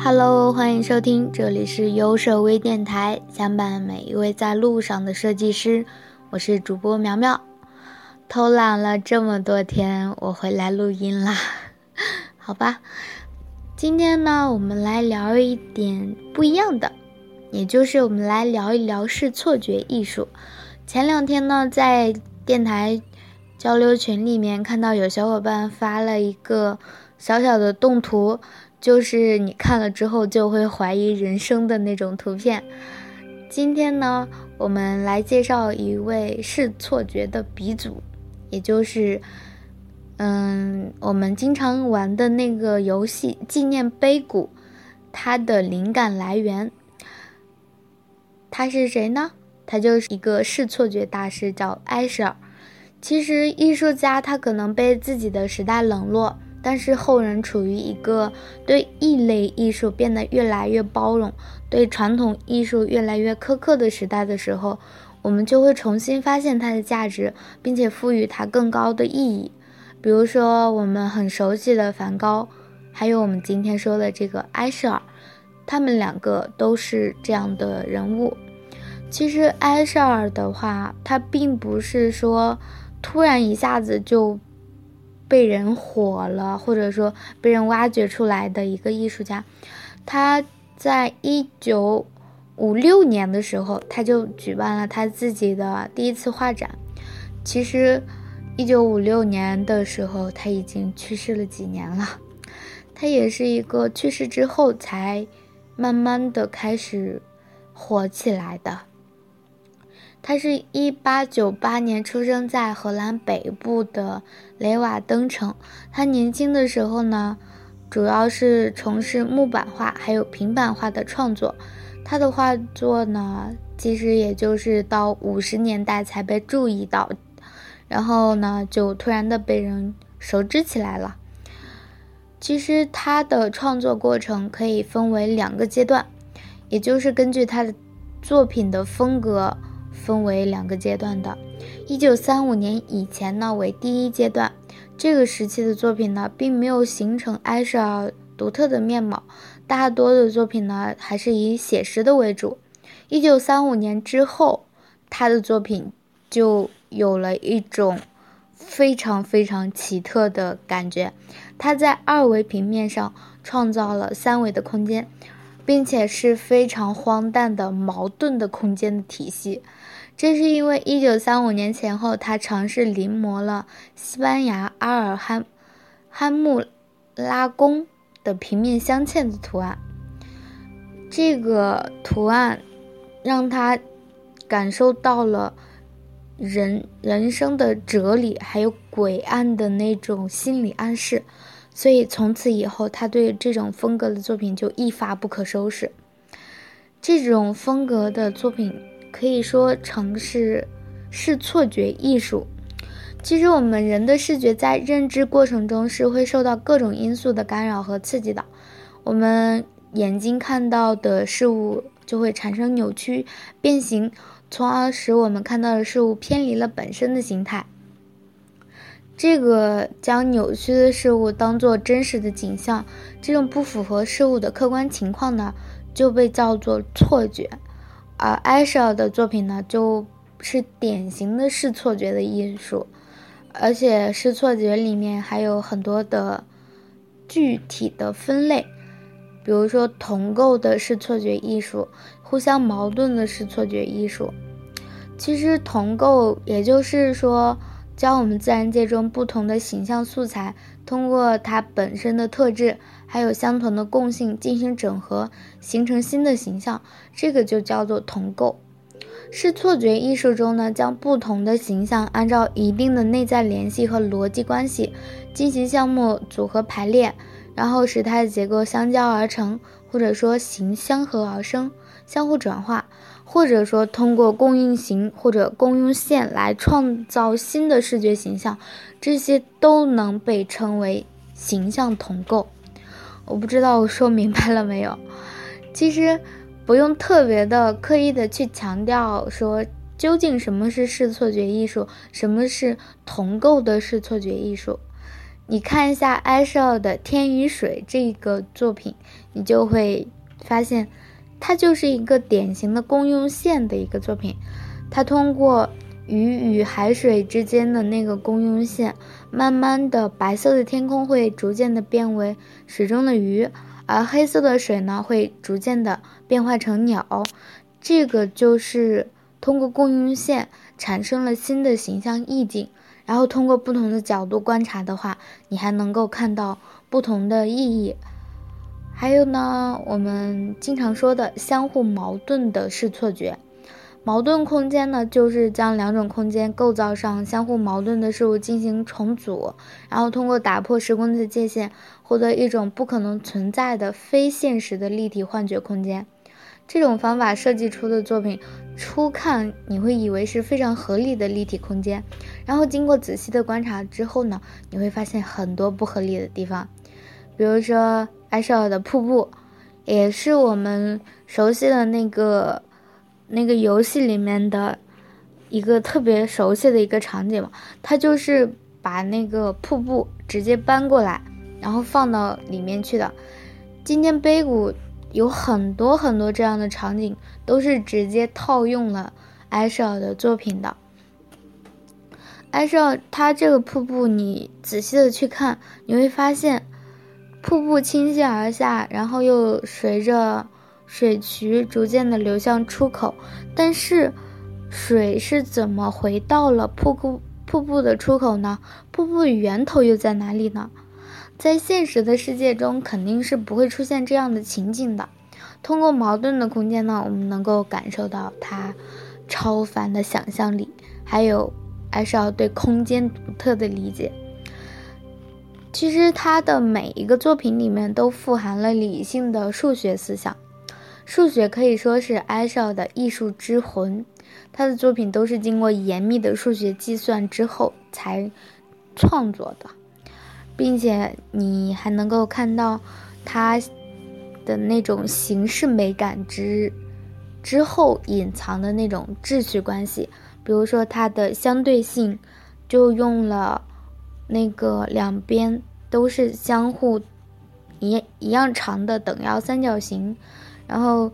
Hello，欢迎收听，这里是优设微电台，相伴每一位在路上的设计师。我是主播苗苗，偷懒了这么多天，我回来录音啦。好吧，今天呢，我们来聊一点不一样的，也就是我们来聊一聊视错觉艺术。前两天呢，在电台交流群里面看到有小伙伴发了一个小小的动图。就是你看了之后就会怀疑人生的那种图片。今天呢，我们来介绍一位视错觉的鼻祖，也就是，嗯，我们经常玩的那个游戏《纪念碑谷》，它的灵感来源。他是谁呢？他就是一个视错觉大师，叫埃舍尔。其实，艺术家他可能被自己的时代冷落。但是后人处于一个对异类艺术变得越来越包容，对传统艺术越来越苛刻的时代的时候，我们就会重新发现它的价值，并且赋予它更高的意义。比如说我们很熟悉的梵高，还有我们今天说的这个埃舍尔，他们两个都是这样的人物。其实埃舍尔的话，他并不是说突然一下子就。被人火了，或者说被人挖掘出来的一个艺术家，他在一九五六年的时候，他就举办了他自己的第一次画展。其实，一九五六年的时候，他已经去世了几年了。他也是一个去世之后才慢慢的开始火起来的。他是一八九八年出生在荷兰北部的雷瓦登城。他年轻的时候呢，主要是从事木板画还有平板画的创作。他的画作呢，其实也就是到五十年代才被注意到，然后呢，就突然的被人熟知起来了。其实他的创作过程可以分为两个阶段，也就是根据他的作品的风格。分为两个阶段的，一九三五年以前呢为第一阶段，这个时期的作品呢并没有形成埃舍尔独特的面貌，大多的作品呢还是以写实的为主。一九三五年之后，他的作品就有了一种非常非常奇特的感觉，他在二维平面上创造了三维的空间。并且是非常荒诞的矛盾的空间的体系，这是因为一九三五年前后，他尝试临摹了西班牙阿尔罕罕穆拉宫的平面镶嵌的图案。这个图案让他感受到了人人生的哲理，还有诡案的那种心理暗示。所以从此以后，他对这种风格的作品就一发不可收拾。这种风格的作品可以说成是视错觉艺术。其实我们人的视觉在认知过程中是会受到各种因素的干扰和刺激的，我们眼睛看到的事物就会产生扭曲、变形，从而使我们看到的事物偏离了本身的形态。这个将扭曲的事物当做真实的景象，这种不符合事物的客观情况呢，就被叫做错觉。而埃舍尔的作品呢，就是典型的视错觉的艺术，而且视错觉里面还有很多的具体的分类，比如说同构的视错觉艺术，互相矛盾的视错觉艺术。其实同构，也就是说。将我们自然界中不同的形象素材，通过它本身的特质，还有相同的共性进行整合，形成新的形象，这个就叫做同构。视错觉艺术中呢，将不同的形象按照一定的内在联系和逻辑关系进行项目组合排列，然后使它的结构相交而成，或者说形相合而生，相互转化。或者说，通过共用形或者共用线来创造新的视觉形象，这些都能被称为形象同构。我不知道我说明白了没有？其实不用特别的刻意的去强调说究竟什么是视错觉艺术，什么是同构的视错觉艺术。你看一下埃舍尔的《天与水》这个作品，你就会发现，它就是一个典型的共用线的一个作品。它通过鱼与海水之间的那个共用线，慢慢的，白色的天空会逐渐的变为水中的鱼，而黑色的水呢，会逐渐的变化成鸟。这个就是通过共用线产生了新的形象意境。然后通过不同的角度观察的话，你还能够看到不同的意义。还有呢，我们经常说的相互矛盾的视错觉，矛盾空间呢，就是将两种空间构造上相互矛盾的事物进行重组，然后通过打破时空的界限，获得一种不可能存在的非现实的立体幻觉空间。这种方法设计出的作品，初看你会以为是非常合理的立体空间，然后经过仔细的观察之后呢，你会发现很多不合理的地方。比如说埃舍尔的瀑布，也是我们熟悉的那个那个游戏里面的一个特别熟悉的一个场景嘛，它就是把那个瀑布直接搬过来，然后放到里面去的。今天杯谷。有很多很多这样的场景，都是直接套用了埃舍尔的作品的。埃舍尔它这个瀑布，你仔细的去看，你会发现，瀑布倾泻而下，然后又随着水渠逐渐的流向出口。但是，水是怎么回到了瀑布瀑布的出口呢？瀑布源头又在哪里呢？在现实的世界中，肯定是不会出现这样的情景的。通过矛盾的空间呢，我们能够感受到它超凡的想象力，还有艾舍尔对空间独特的理解。其实他的每一个作品里面都富含了理性的数学思想，数学可以说是埃舍尔的艺术之魂。他的作品都是经过严密的数学计算之后才创作的。并且你还能够看到他的那种形式美感之之后隐藏的那种秩序关系，比如说它的相对性，就用了那个两边都是相互一一样长的等腰三角形，然后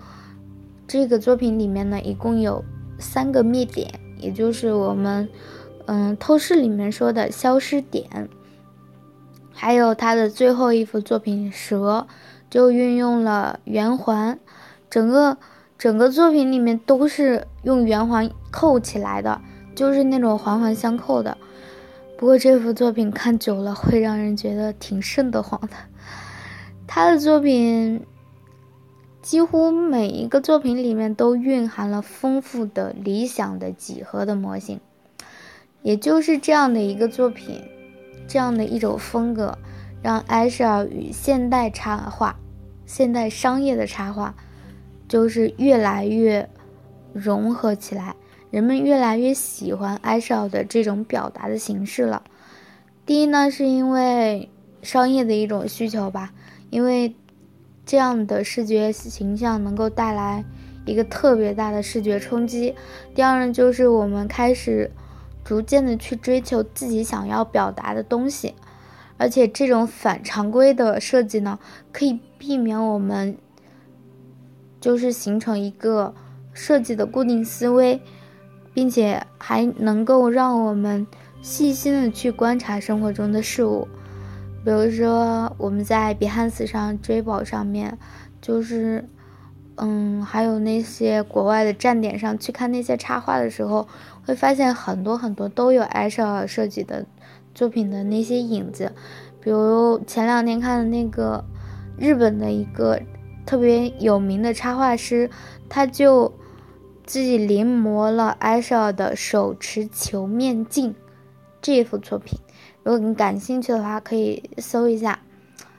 这个作品里面呢一共有三个灭点，也就是我们嗯透视里面说的消失点。还有他的最后一幅作品《蛇》，就运用了圆环，整个整个作品里面都是用圆环扣起来的，就是那种环环相扣的。不过这幅作品看久了会让人觉得挺瘆得慌的。他的作品几乎每一个作品里面都蕴含了丰富的理想的几何的模型，也就是这样的一个作品。这样的一种风格，让埃舍尔与现代插画、现代商业的插画，就是越来越融合起来。人们越来越喜欢埃舍尔的这种表达的形式了。第一呢，是因为商业的一种需求吧，因为这样的视觉形象能够带来一个特别大的视觉冲击。第二呢，就是我们开始。逐渐的去追求自己想要表达的东西，而且这种反常规的设计呢，可以避免我们就是形成一个设计的固定思维，并且还能够让我们细心的去观察生活中的事物。比如说我们在比汉斯上追宝上面，就是。嗯，还有那些国外的站点上去看那些插画的时候，会发现很多很多都有埃舍尔设计的作品的那些影子。比如前两天看的那个日本的一个特别有名的插画师，他就自己临摹了埃舍尔的手持球面镜这幅作品。如果你感兴趣的话，可以搜一下。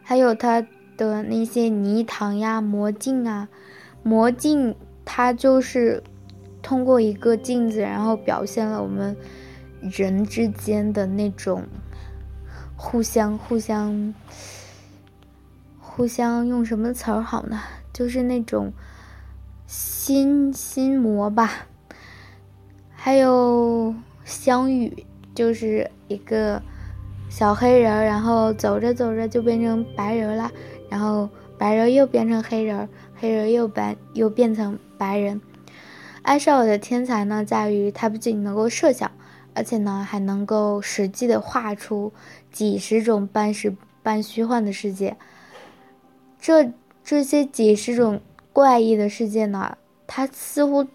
还有他的那些泥塘呀、魔镜啊。魔镜，它就是通过一个镜子，然后表现了我们人之间的那种互相、互相、互相用什么词儿好呢？就是那种心心魔吧。还有相遇，就是一个小黑人，然后走着走着就变成白人了，然后白人又变成黑人，黑人又变又变成白人。艾绍尔的天才呢，在于他不仅能够设想，而且呢还能够实际的画出几十种半实半虚幻的世界。这这些几十种怪异的世界呢，他似乎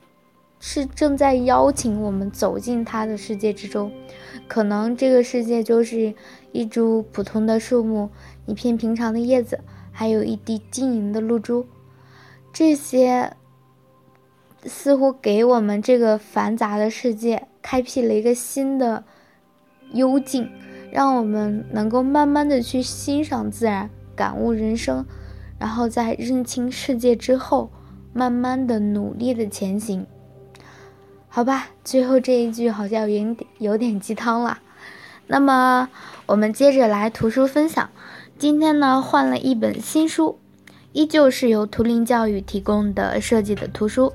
是正在邀请我们走进他的世界之中。可能这个世界就是一株普通的树木，一片平常的叶子，还有一滴晶莹的露珠。这些似乎给我们这个繁杂的世界开辟了一个新的幽静，让我们能够慢慢的去欣赏自然，感悟人生。然后在认清世界之后，慢慢的努力的前行。好吧，最后这一句好像有点有点鸡汤了。那么我们接着来图书分享。今天呢换了一本新书，依旧是由图灵教育提供的设计的图书。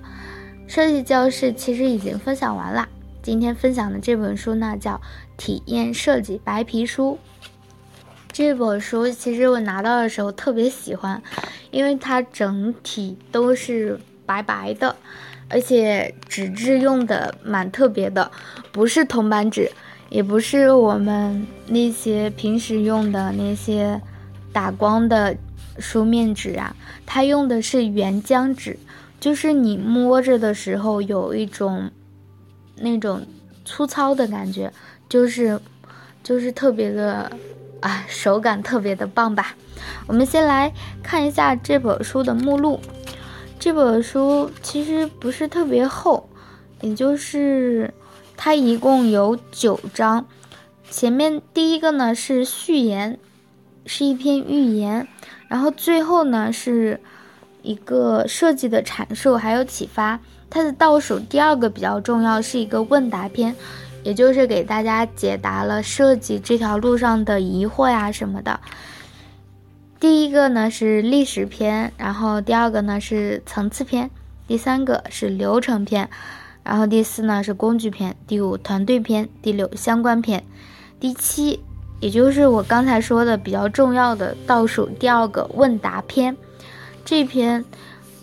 设计教室其实已经分享完了。今天分享的这本书呢叫《体验设计白皮书》。这本书其实我拿到的时候特别喜欢，因为它整体都是白白的，而且纸质用的蛮特别的，不是铜板纸，也不是我们那些平时用的那些打光的书面纸啊，它用的是原浆纸，就是你摸着的时候有一种那种粗糙的感觉，就是就是特别的。啊，手感特别的棒吧？我们先来看一下这本书的目录。这本书其实不是特别厚，也就是它一共有九章。前面第一个呢是序言，是一篇寓言，然后最后呢是一个设计的阐述还有启发。它的倒数第二个比较重要，是一个问答篇。也就是给大家解答了设计这条路上的疑惑呀什么的。第一个呢是历史篇，然后第二个呢是层次篇，第三个是流程篇，然后第四呢是工具篇，第五团队篇，第六相关篇，第七也就是我刚才说的比较重要的倒数第二个问答篇。这篇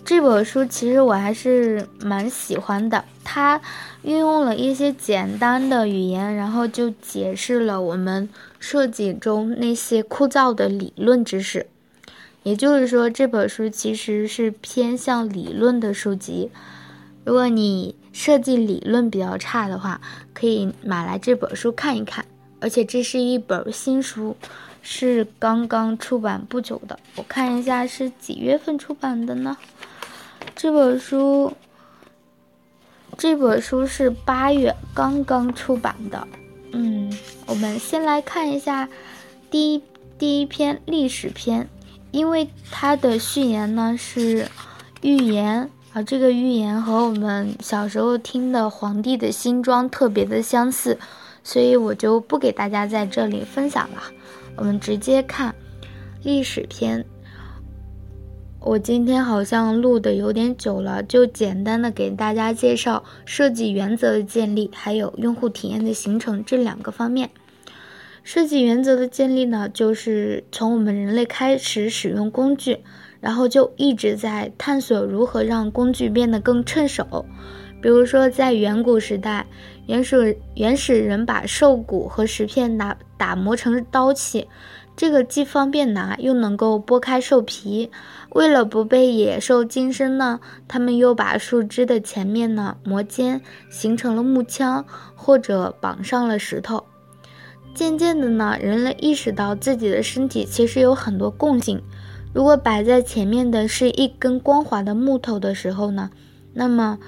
这本书其实我还是蛮喜欢的，它。运用了一些简单的语言，然后就解释了我们设计中那些枯燥的理论知识。也就是说，这本书其实是偏向理论的书籍。如果你设计理论比较差的话，可以买来这本书看一看。而且这是一本新书，是刚刚出版不久的。我看一下是几月份出版的呢？这本书。这本书是八月刚刚出版的，嗯，我们先来看一下第一第一篇历史篇，因为它的序言呢是预言，啊这个预言和我们小时候听的《皇帝的新装》特别的相似，所以我就不给大家在这里分享了，我们直接看历史篇。我今天好像录的有点久了，就简单的给大家介绍设计原则的建立，还有用户体验的形成这两个方面。设计原则的建立呢，就是从我们人类开始使用工具，然后就一直在探索如何让工具变得更趁手。比如说，在远古时代，原始原始人把兽骨和石片打打磨成刀器。这个既方便拿，又能够剥开兽皮。为了不被野兽近身呢，他们又把树枝的前面呢磨尖，形成了木枪，或者绑上了石头。渐渐的呢，人类意识到自己的身体其实有很多共性。如果摆在前面的是一根光滑的木头的时候呢，那么。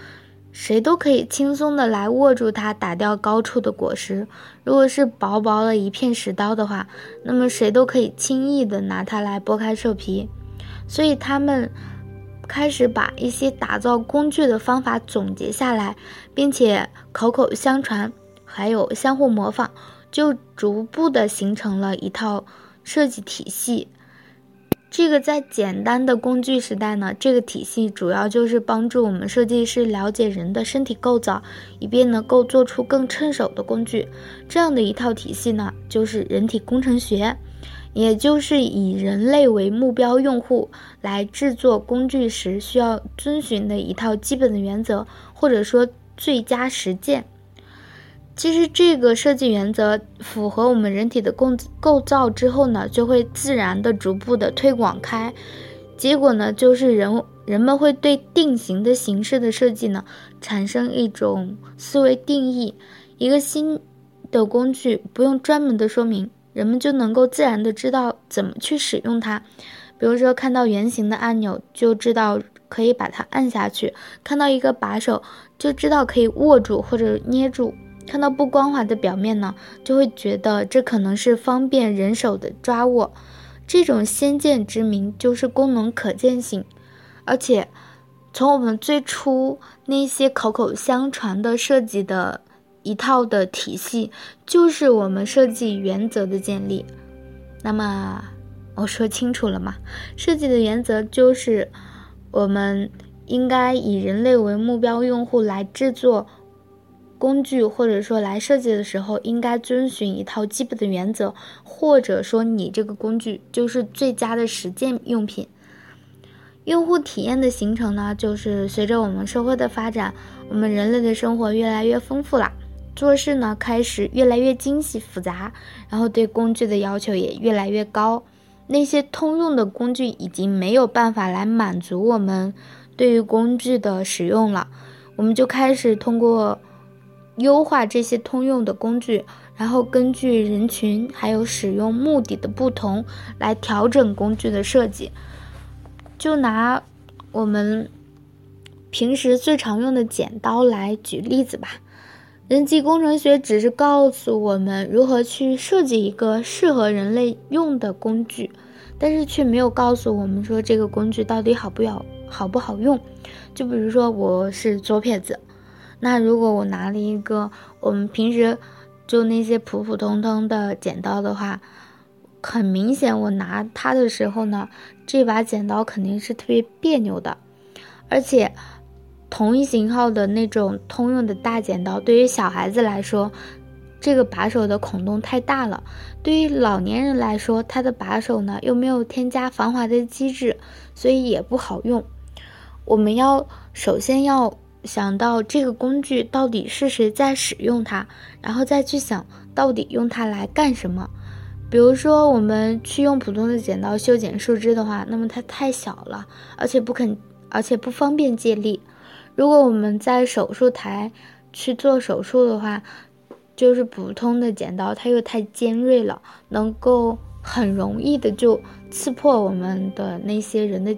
谁都可以轻松的来握住它，打掉高处的果实。如果是薄薄的一片石刀的话，那么谁都可以轻易的拿它来剥开兽皮。所以他们开始把一些打造工具的方法总结下来，并且口口相传，还有相互模仿，就逐步的形成了一套设计体系。这个在简单的工具时代呢，这个体系主要就是帮助我们设计师了解人的身体构造，以便能够做出更趁手的工具。这样的一套体系呢，就是人体工程学，也就是以人类为目标用户来制作工具时需要遵循的一套基本的原则，或者说最佳实践。其实这个设计原则符合我们人体的构构造之后呢，就会自然的逐步的推广开，结果呢，就是人人们会对定型的形式的设计呢，产生一种思维定义。一个新的工具不用专门的说明，人们就能够自然的知道怎么去使用它。比如说看到圆形的按钮，就知道可以把它按下去；看到一个把手，就知道可以握住或者捏住。看到不光滑的表面呢，就会觉得这可能是方便人手的抓握。这种先见之明就是功能可见性。而且，从我们最初那些口口相传的设计的一套的体系，就是我们设计原则的建立。那么，我说清楚了吗？设计的原则就是我们应该以人类为目标用户来制作。工具或者说来设计的时候，应该遵循一套基本的原则，或者说你这个工具就是最佳的实践用品。用户体验的形成呢，就是随着我们社会的发展，我们人类的生活越来越丰富了，做事呢开始越来越精细复杂，然后对工具的要求也越来越高。那些通用的工具已经没有办法来满足我们对于工具的使用了，我们就开始通过。优化这些通用的工具，然后根据人群还有使用目的的不同来调整工具的设计。就拿我们平时最常用的剪刀来举例子吧。人机工程学只是告诉我们如何去设计一个适合人类用的工具，但是却没有告诉我们说这个工具到底好不好好不好用。就比如说我是左撇子。那如果我拿了一个我们平时就那些普普通通的剪刀的话，很明显我拿它的时候呢，这把剪刀肯定是特别别扭的。而且，同一型号的那种通用的大剪刀，对于小孩子来说，这个把手的孔洞太大了；对于老年人来说，它的把手呢又没有添加防滑的机制，所以也不好用。我们要首先要。想到这个工具到底是谁在使用它，然后再去想到底用它来干什么。比如说，我们去用普通的剪刀修剪树枝的话，那么它太小了，而且不肯，而且不方便借力。如果我们在手术台去做手术的话，就是普通的剪刀，它又太尖锐了，能够很容易的就刺破我们的那些人的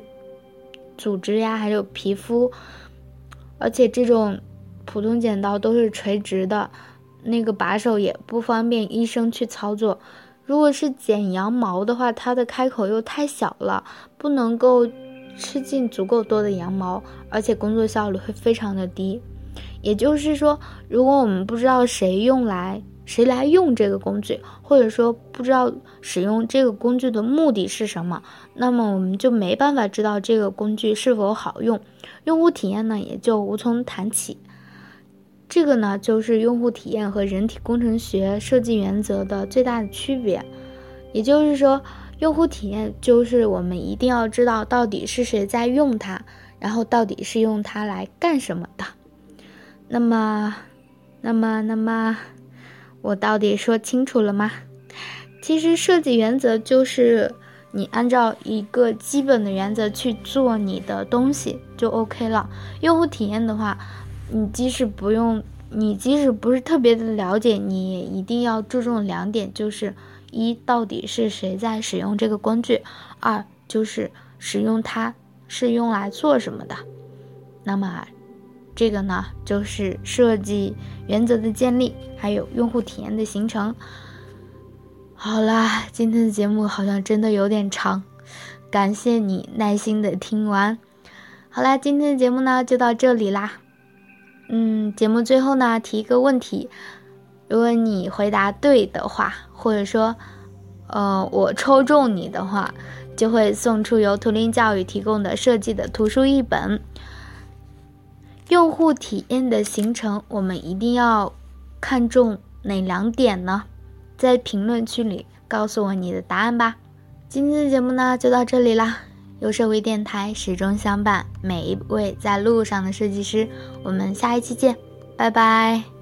组织呀，还有皮肤。而且这种普通剪刀都是垂直的，那个把手也不方便医生去操作。如果是剪羊毛的话，它的开口又太小了，不能够吃进足够多的羊毛，而且工作效率会非常的低。也就是说，如果我们不知道谁用来。谁来用这个工具，或者说不知道使用这个工具的目的是什么，那么我们就没办法知道这个工具是否好用，用户体验呢也就无从谈起。这个呢就是用户体验和人体工程学设计原则的最大的区别。也就是说，用户体验就是我们一定要知道到底是谁在用它，然后到底是用它来干什么的。那么，那么，那么。我到底说清楚了吗？其实设计原则就是你按照一个基本的原则去做你的东西就 OK 了。用户体验的话，你即使不用，你即使不是特别的了解，你也一定要注重两点，就是一到底是谁在使用这个工具，二就是使用它是用来做什么的。那么。这个呢，就是设计原则的建立，还有用户体验的形成。好啦，今天的节目好像真的有点长，感谢你耐心的听完。好啦，今天的节目呢就到这里啦。嗯，节目最后呢提一个问题，如果你回答对的话，或者说，呃，我抽中你的话，就会送出由图灵教育提供的设计的图书一本。用户体验的形成，我们一定要看重哪两点呢？在评论区里告诉我你的答案吧。今天的节目呢，就到这里啦。有社会电台始终相伴每一位在路上的设计师，我们下一期见，拜拜。